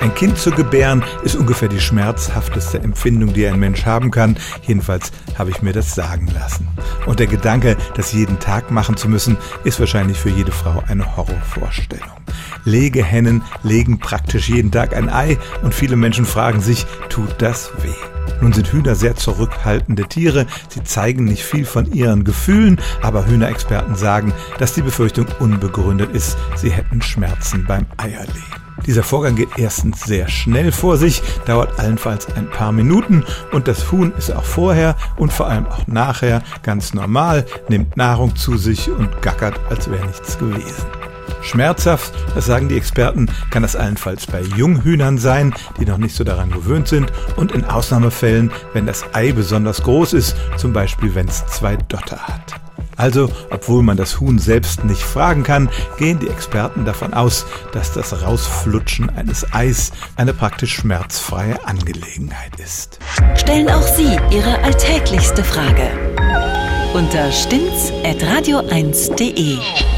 Ein Kind zu gebären ist ungefähr die schmerzhafteste Empfindung, die ein Mensch haben kann. Jedenfalls habe ich mir das sagen lassen. Und der Gedanke, das jeden Tag machen zu müssen, ist wahrscheinlich für jede Frau eine Horrorvorstellung. Legehennen legen praktisch jeden Tag ein Ei und viele Menschen fragen sich, tut das weh? Nun sind Hühner sehr zurückhaltende Tiere. Sie zeigen nicht viel von ihren Gefühlen, aber Hühnerexperten sagen, dass die Befürchtung unbegründet ist, sie hätten Schmerzen beim Eierlegen. Dieser Vorgang geht erstens sehr schnell vor sich, dauert allenfalls ein paar Minuten und das Huhn ist auch vorher und vor allem auch nachher ganz normal, nimmt Nahrung zu sich und gackert, als wäre nichts gewesen. Schmerzhaft, das sagen die Experten, kann das allenfalls bei Junghühnern sein, die noch nicht so daran gewöhnt sind und in Ausnahmefällen, wenn das Ei besonders groß ist, zum Beispiel wenn es zwei Dotter hat. Also, obwohl man das Huhn selbst nicht fragen kann, gehen die Experten davon aus, dass das Rausflutschen eines Eis eine praktisch schmerzfreie Angelegenheit ist. Stellen auch Sie Ihre alltäglichste Frage unter stimmt's at radio1.de.